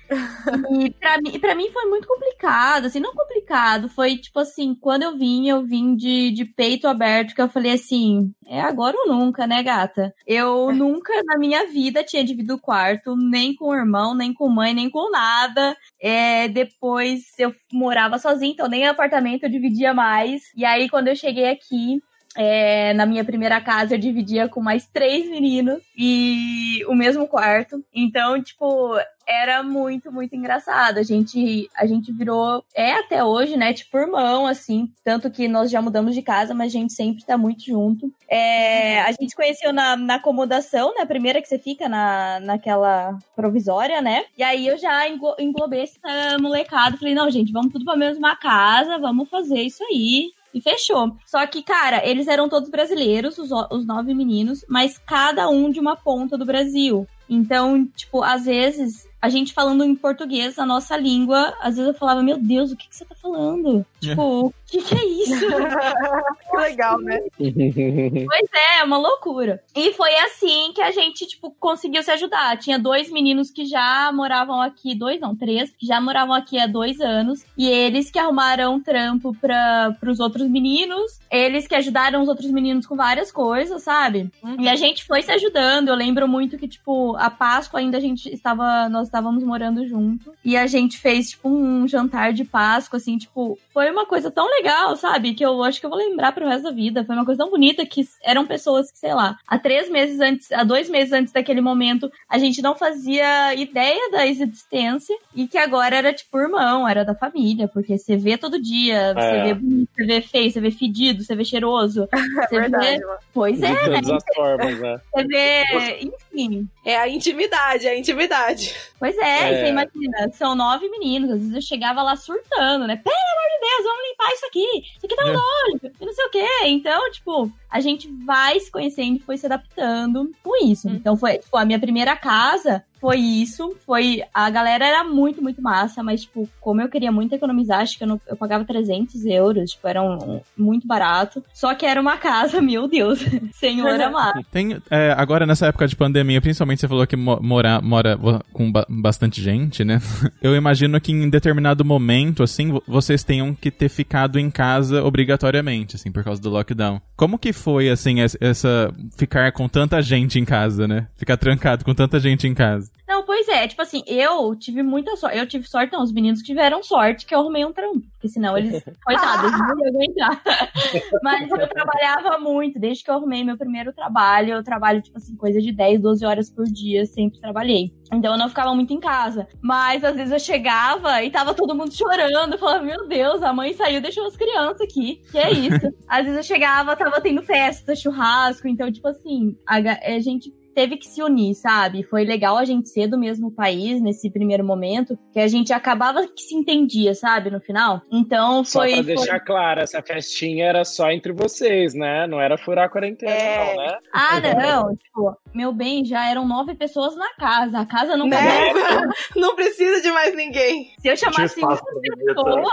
E pra mim, pra mim foi muito complicado, assim, não complicado, foi tipo assim, quando eu vim, eu vim de, de peito aberto, que eu falei assim, é agora ou nunca, né, gata? Eu é. nunca na minha vida tinha dividido o quarto, nem com o irmão, nem com mãe, nem com nada. É, depois eu morava sozinha, então nem apartamento eu dividia mais. E aí, quando eu cheguei aqui, é, na minha primeira casa eu dividia com mais três meninos e o mesmo quarto. Então, tipo, era muito, muito engraçado. A gente, a gente virou, é até hoje, né, tipo irmão, assim. Tanto que nós já mudamos de casa, mas a gente sempre tá muito junto. É, a gente conheceu na, na acomodação, né, a primeira que você fica na, naquela provisória, né? E aí eu já englobei essa molecada. Falei, não, gente, vamos tudo pra mesma casa, vamos fazer isso aí. E fechou. Só que, cara, eles eram todos brasileiros, os, os nove meninos, mas cada um de uma ponta do Brasil. Então, tipo, às vezes a gente falando em português, a nossa língua, às vezes eu falava, meu Deus, o que, que você tá falando? É. Tipo, o que, que é isso? que legal, né? pois é, é uma loucura. E foi assim que a gente, tipo, conseguiu se ajudar. Tinha dois meninos que já moravam aqui, dois, não, três, que já moravam aqui há dois anos. E eles que arrumaram trampo para os outros meninos. Eles que ajudaram os outros meninos com várias coisas, sabe? Uhum. E a gente foi se ajudando. Eu lembro muito que, tipo, a Páscoa ainda a gente estava. Nós estávamos morando junto. E a gente fez, tipo, um jantar de Páscoa, assim, tipo, foi uma coisa tão legal, sabe? Que eu acho que eu vou lembrar pro resto da vida. Foi uma coisa tão bonita que eram pessoas que, sei lá, há três meses antes, há dois meses antes daquele momento, a gente não fazia ideia da existência e que agora era, tipo, irmão, era da família, porque você vê todo dia, você é. vê bonito, você vê feio, você vê fedido, você vê cheiroso. Você é verdade, vê... Pois é, de né? todas as formas, né? Você vê, enfim. É a intimidade, é a intimidade. Pois é, é, você imagina, são nove meninos, às vezes eu chegava lá surtando, né? Pelo amor de Deus, vamos limpar isso aqui, isso aqui tá um é. e não sei o quê. Então, tipo, a gente vai se conhecendo e foi se adaptando com isso. Hum. Então foi, tipo, a minha primeira casa foi isso, foi... A galera era muito, muito massa, mas, tipo, como eu queria muito economizar, acho que eu, não, eu pagava 300 euros, tipo, era um, muito barato. Só que era uma casa, meu Deus, senhor amado. Tem, é, agora, nessa época de pandemia, principalmente você falou que mora, mora com ba bastante gente, né? Eu imagino que em determinado momento, assim, vocês tenham que ter ficado em casa obrigatoriamente, assim, por causa do lockdown. Como que foi, assim, essa. ficar com tanta gente em casa, né? Ficar trancado com tanta gente em casa. Não, pois é, tipo assim, eu tive muita sorte. Eu tive sorte, não, os meninos tiveram sorte que eu arrumei um trampo. Porque senão eles, coitados, não iam aguentar. Mas eu trabalhava muito, desde que eu arrumei meu primeiro trabalho. Eu trabalho, tipo assim, coisa de 10, 12 horas por dia, sempre trabalhei. Então eu não ficava muito em casa. Mas às vezes eu chegava e tava todo mundo chorando. Eu falava, meu Deus, a mãe saiu, deixou as crianças aqui. Que é isso? às vezes eu chegava, tava tendo festa, churrasco. Então, tipo assim, a, a gente teve que se unir, sabe? Foi legal a gente ser do mesmo país nesse primeiro momento, que a gente acabava que se entendia, sabe? No final. Então foi. Só pra deixar foi... claro, essa festinha era só entre vocês, né? Não era furar a quarentena, é... não, né? Ah, não. tipo, meu bem, já eram nove pessoas na casa. A casa não né? Não precisa de mais ninguém. Se eu chamasse uma pessoa,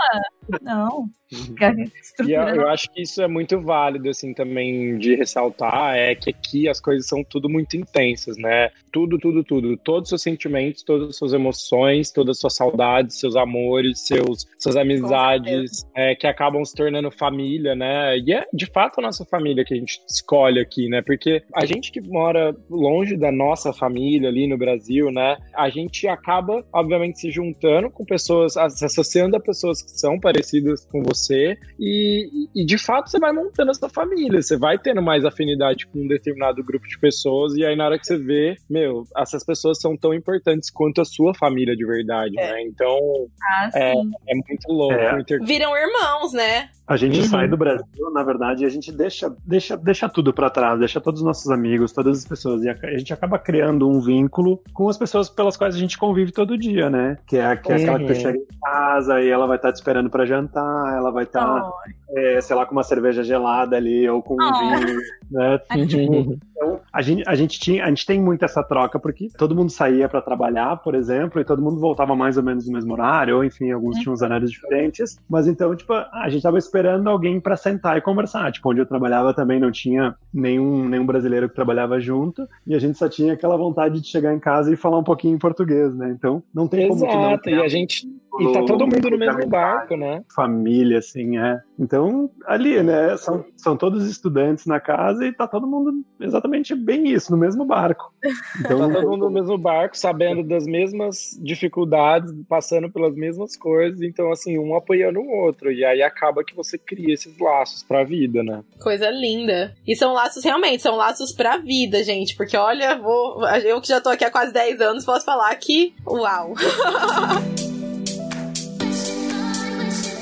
não. E eu, eu, acho que isso é muito válido, assim, também de ressaltar, é que aqui as coisas são tudo muito intensas, né? Tudo, tudo, tudo. Todos os seus sentimentos, todas as suas emoções, todas as suas saudades, seus amores, seus, suas amizades, é, que acabam se tornando família, né? E é, de fato, a nossa família que a gente escolhe aqui, né? Porque a gente que mora longe da nossa família ali no Brasil, né? A gente acaba, obviamente, se juntando com pessoas, se associando a pessoas que são parecidas parecidas com você e, e de fato você vai montando a sua família, você vai tendo mais afinidade com um determinado grupo de pessoas e aí na hora que você vê, meu, essas pessoas são tão importantes quanto a sua família de verdade, É. né? Então Ah, é, é muito louco. É. inter- Viram irmãos, né? A gente Uhum. sai do Brasil, na verdade, e a gente deixa, deixa, deixa tudo pra trás, deixa todos os nossos amigos, todas as pessoas. E a, a gente acaba criando um vínculo com as pessoas pelas quais a gente convive todo dia, né? Que é, que é aquela que Uhum. você chega em casa e ela vai estar te esperando pra jantar, ela vai estar, Oh, é, sei lá, com uma cerveja gelada ali, ou com um Oh. vinho, né? Tipo, então, a gente, a, gente tinha, a gente tem muito essa troca, porque todo mundo saía pra trabalhar, por exemplo, e todo mundo voltava mais ou menos no mesmo horário, ou enfim, alguns tinham os horários diferentes. Mas então, tipo, a gente tava esperando alguém pra sentar e conversar. Tipo, onde eu trabalhava também não tinha nenhum, nenhum brasileiro que trabalhava junto, e a gente só tinha aquela vontade de chegar em casa e falar um pouquinho em português, né? Então, não tem como que não Exato, e a gente. E tá todo mundo no mesmo barco, né? família, assim, é. Então, ali, né, são, são todos estudantes na casa e tá todo mundo exatamente bem isso, no mesmo barco. Então, Tá todo mundo no mesmo barco, sabendo das mesmas dificuldades, passando pelas mesmas coisas, então assim, um apoiando o outro. E aí acaba que você cria esses laços pra vida, né? Coisa linda. E são laços, realmente, são laços pra vida, gente. Porque olha, vou, eu que já tô aqui há quase 10 anos, posso falar que. Uau!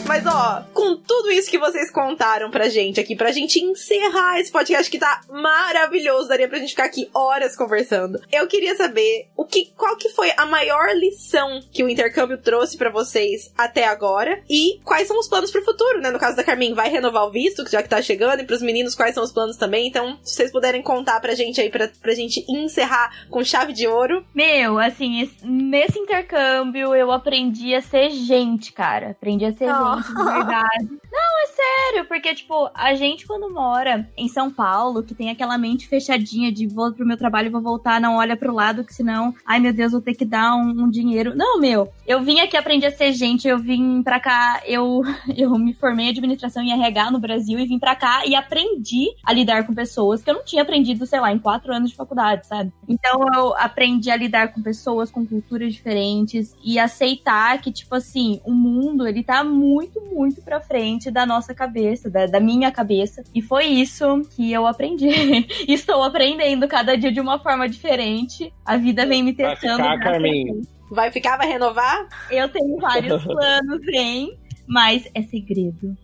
Mas ó, com tudo isso que vocês contaram pra gente aqui, pra gente encerrar esse podcast que tá maravilhoso, daria pra gente ficar aqui horas conversando. Eu queria saber o que, qual que foi a maior lição que o intercâmbio trouxe pra vocês até agora e quais são os planos pro futuro, né? No caso da Carmen, vai renovar o visto, já que tá chegando, e pros meninos quais são os planos também. Então, se vocês puderem contar pra gente aí, pra, pra gente encerrar com chave de ouro. Meu, assim, es- nesse intercâmbio eu aprendi a ser gente, cara. Aprendi a ser Oh. gente, de verdade. Não, é sério, porque, tipo, a gente quando mora em São Paulo, que tem aquela mente fechadinha de vou pro meu trabalho vou voltar, não olha pro lado, que senão, ai meu Deus, vou ter que dar um, um dinheiro. Não, meu, eu vim aqui aprender a ser gente, eu vim pra cá, eu, eu me formei em administração em RH no Brasil e vim pra cá e aprendi a lidar com pessoas que eu não tinha aprendido, sei lá, em quatro anos de faculdade, sabe? Então eu aprendi a lidar com pessoas com culturas diferentes e aceitar que, tipo assim, o mundo, ele tá muito, muito pra frente da nossa cabeça, da, da minha cabeça. E foi isso que eu aprendi. Estou aprendendo cada dia de uma forma diferente. A vida vem me Vai testando. ficar, a Carmen? Deus. Vai ficar, vai renovar? Eu tenho vários planos, hein? Mas é segredo.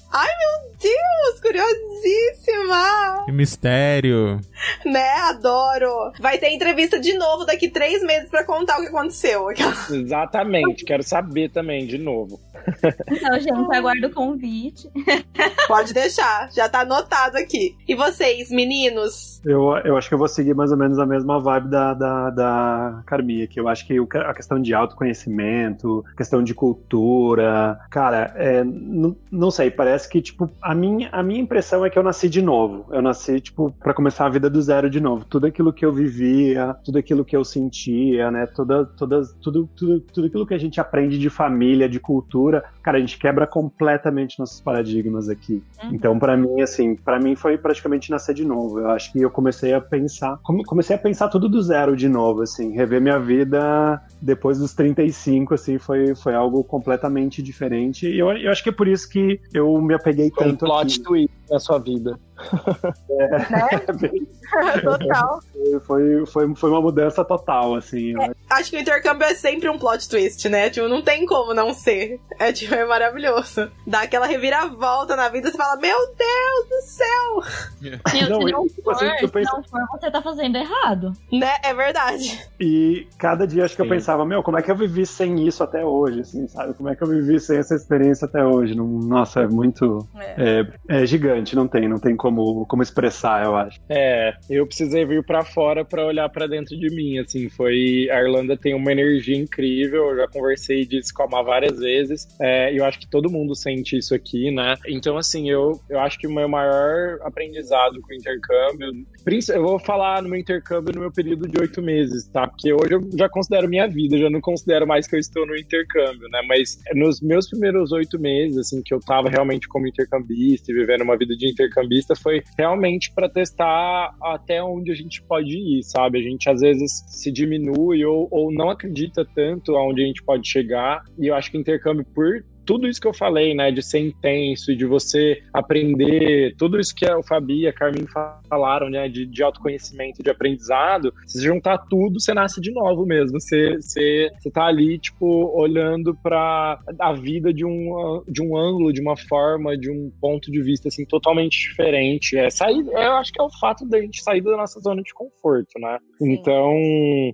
Deus, curiosíssima! Que mistério. Né? Adoro! Vai ter entrevista de novo daqui três meses pra contar o que aconteceu. Exatamente, quero saber também, de novo. Então, gente, aguardo o convite. Pode deixar, já tá anotado aqui. E vocês, meninos? Eu, eu acho que eu vou seguir mais ou menos a mesma vibe da, da, da Carminha, que eu acho que a questão de autoconhecimento, questão de cultura, cara, é, não, não sei, parece que, tipo, a minha, a minha impressão é que eu nasci de novo. Eu nasci, tipo, pra começar a vida do zero de novo. Tudo aquilo que eu vivia, tudo aquilo que eu sentia, né, toda, todas, tudo, tudo, tudo aquilo que a gente aprende de família, de cultura, cara, a gente quebra completamente nossos paradigmas aqui. Então, pra mim, assim, pra mim foi praticamente nascer de novo. Eu acho que eu comecei a pensar, come- comecei a pensar tudo do zero de novo, assim, rever minha vida depois dos 35, assim, foi, foi algo completamente diferente. E eu, eu acho que é por isso que eu me apeguei Foi um tanto plot aqui. twist na sua vida. Total. Foi, foi, foi uma mudança total, assim. Eu Acho que o intercâmbio é sempre um plot twist, né? Tipo, não tem como não ser. É, tipo, é maravilhoso. Dá aquela reviravolta na vida, você fala, meu Deus do céu! Meu, Não, se não tipo for, assim, eu se penso- não for, você tá fazendo errado. Né? É verdade. E cada dia acho que eu Sim. pensava, meu, como é que eu vivi sem isso até hoje, assim, sabe? Como é que eu vivi sem essa experiência até hoje? Nossa, é muito. É. É, é gigante, não tem, não tem como, como expressar, eu acho. É, eu precisei vir pra fora pra olhar pra dentro de mim, assim, foi... A Irlanda tem uma energia incrível, eu já conversei disso com a Má várias vezes, é, eu acho que todo mundo sente isso aqui, né? Então, assim, eu, eu acho que o meu maior aprendizado com o intercâmbio, eu vou falar no meu intercâmbio no meu período de oito meses, tá? Porque hoje eu já considero minha vida, já não considero mais que eu estou no intercâmbio, né? Mas nos meus primeiros oito meses, assim, que eu tava realmente como intercambista e vivendo uma vida de intercambista, foi realmente para testar até onde a gente pode ir, sabe? A gente às vezes se diminui ou, ou não acredita tanto aonde a gente pode chegar, e eu acho que intercâmbio por tudo isso que eu falei, né, de ser intenso e de você aprender, tudo isso que o Fabi e a Carmin falaram, né, de, de autoconhecimento, de aprendizado, se juntar tudo, você nasce de novo mesmo. Você, você, você tá ali, tipo, olhando para a vida de um, de um ângulo, de uma forma, de um ponto de vista, assim, totalmente diferente. É, sair, eu acho que é o fato da gente sair da nossa zona de conforto, né? Sim. Então,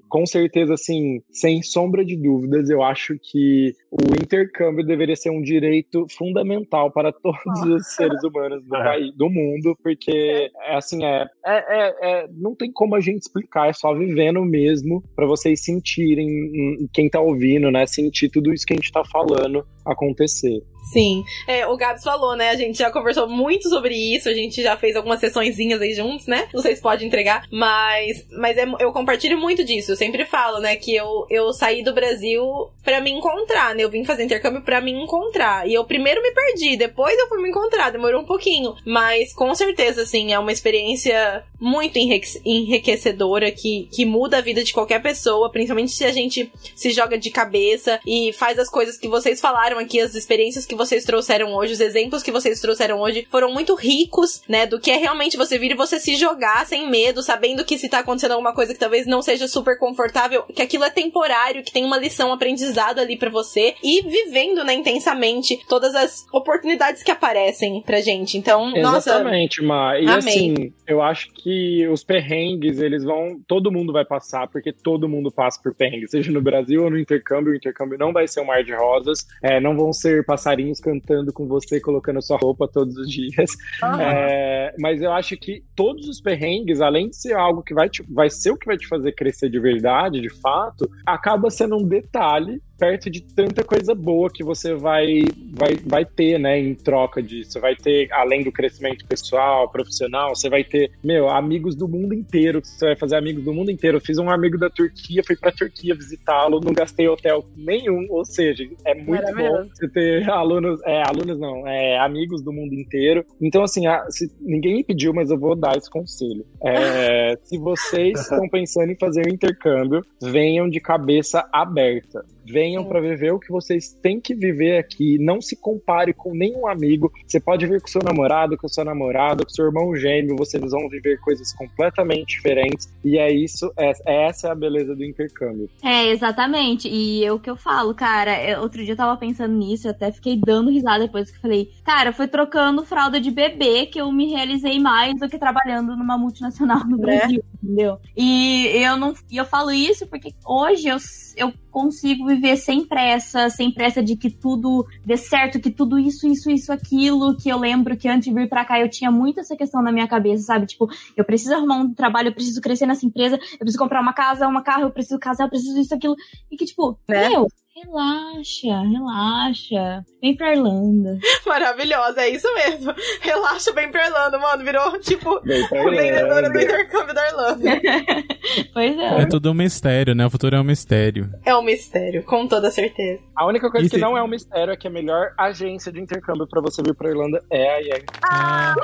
com certeza, assim, sem sombra de dúvidas, eu acho que o intercâmbio deveria ser um direito fundamental para todos os seres humanos do, é. país, do mundo, porque é assim, é, é, é, é, não tem como a gente explicar, é só vivendo mesmo para vocês sentirem, hum, quem tá ouvindo, né, sentir tudo isso que a gente tá falando acontecer. Sim. É, o Gabs falou, né? A gente já conversou muito sobre isso, a gente já fez algumas sessõezinhas aí juntos, né? Não sei se pode entregar, mas, mas é, eu compartilho muito disso. Eu sempre falo, né, que eu, eu saí do Brasil para me encontrar, né? Eu vim fazer intercâmbio para me encontrar. E eu primeiro me perdi, depois eu fui me encontrar, demorou um pouquinho. Mas com certeza, assim, é uma experiência muito enriquecedora que, que muda a vida de qualquer pessoa, principalmente se a gente se joga de cabeça e faz as coisas que vocês falaram aqui, as experiências que vocês trouxeram hoje, os exemplos que vocês trouxeram hoje foram muito ricos, né? Do que é realmente você vir e você se jogar sem medo, sabendo que se tá acontecendo alguma coisa que talvez não seja super confortável, que aquilo é temporário, que tem uma lição aprendizado ali para você e vivendo, né, intensamente todas as oportunidades que aparecem pra gente. Então, Exatamente, nossa. Ma. E amei. assim, eu acho que os perrengues, eles vão. Todo mundo vai passar, porque todo mundo passa por perrengues, seja no Brasil ou no intercâmbio. O intercâmbio não vai ser um mar de rosas, é, não vão ser passarinhos cantando com você, colocando sua roupa todos os dias. Uhum. É, mas eu acho que todos os perrengues, além de ser algo que vai, te, vai ser o que vai te fazer crescer de verdade, de fato, acaba sendo um detalhe perto de tanta coisa boa que você vai, vai, vai ter, né, em troca disso. Você vai ter, além do crescimento pessoal, profissional, você vai ter, meu, amigos do mundo inteiro, você vai fazer amigos do mundo inteiro. Eu fiz um amigo da Turquia, fui pra Turquia visitá-lo, não gastei hotel nenhum, ou seja, é muito bom você ter alunos, é, alunos não, é, amigos do mundo inteiro. Então, assim, a, se, ninguém me pediu, mas eu vou dar esse conselho. É, se vocês estão pensando em fazer um intercâmbio, venham de cabeça aberta Venham para viver o que vocês têm que viver aqui. Não se compare com nenhum amigo. Você pode vir com seu namorado, com sua namorada, com seu irmão gêmeo. Vocês vão viver coisas completamente diferentes. E é isso, é, essa é a beleza do intercâmbio. É, exatamente. E é o que eu falo, cara. Eu, outro dia eu tava pensando nisso, eu até fiquei dando risada depois que falei, cara, foi trocando fralda de bebê que eu me realizei mais do que trabalhando numa multinacional no né? Brasil, entendeu? E eu não. E eu falo isso porque hoje eu, eu consigo viver sem pressa, sem pressa de que tudo dê certo, que tudo isso, isso, isso, aquilo, que eu lembro que antes de vir para cá eu tinha muito essa questão na minha cabeça, sabe? Tipo, eu preciso arrumar um trabalho, eu preciso crescer nessa empresa, eu preciso comprar uma casa, uma carro, eu preciso casar, eu preciso isso, aquilo. E que, tipo, né? meu, Relaxa, relaxa. Vem pra Irlanda. Maravilhosa, é isso mesmo. Relaxa, vem pra Irlanda, mano. Virou, tipo, vendedora do intercâmbio da Irlanda. pois é. É tudo um mistério, né? O futuro é um mistério. É um mistério, com toda certeza. A única coisa e que se... não é um mistério é que a melhor agência de intercâmbio pra você vir pra Irlanda é a IEM. Ah!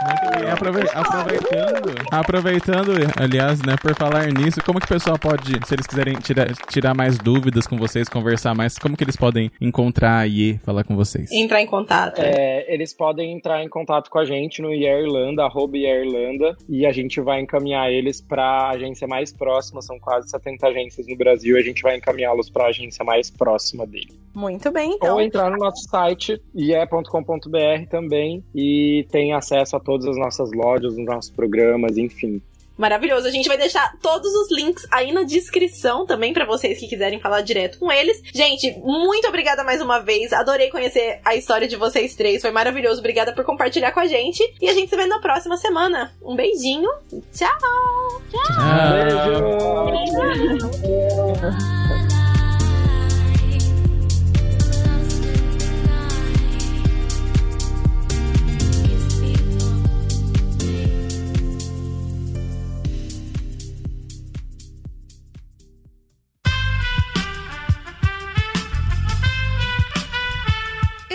Muito bem. Aprove aproveitando, aproveitando, aliás, né, por falar nisso, como que o pessoal pode, se eles quiserem tirar, tirar mais dúvidas com vocês, conversar mais, como que eles podem encontrar e falar com vocês? Entrar em contato. É, eles podem entrar em contato com a gente no Irlanda, arroba Irlanda, e a gente vai encaminhar eles para a agência mais próxima, são quase 70 agências no Brasil, a gente vai encaminhá-los para a agência mais próxima dele. Muito bem, então. Ou entrar no nosso site, ie.com.br também, e tem acesso a todas as nossas lojas, os nossos programas, enfim. Maravilhoso. A gente vai deixar todos os links aí na descrição também para vocês que quiserem falar direto com eles. Gente, muito obrigada mais uma vez. Adorei conhecer a história de vocês três. Foi maravilhoso. Obrigada por compartilhar com a gente. E a gente se vê na próxima semana. Um beijinho. Tchau. Tchau. Beijo. Beijo.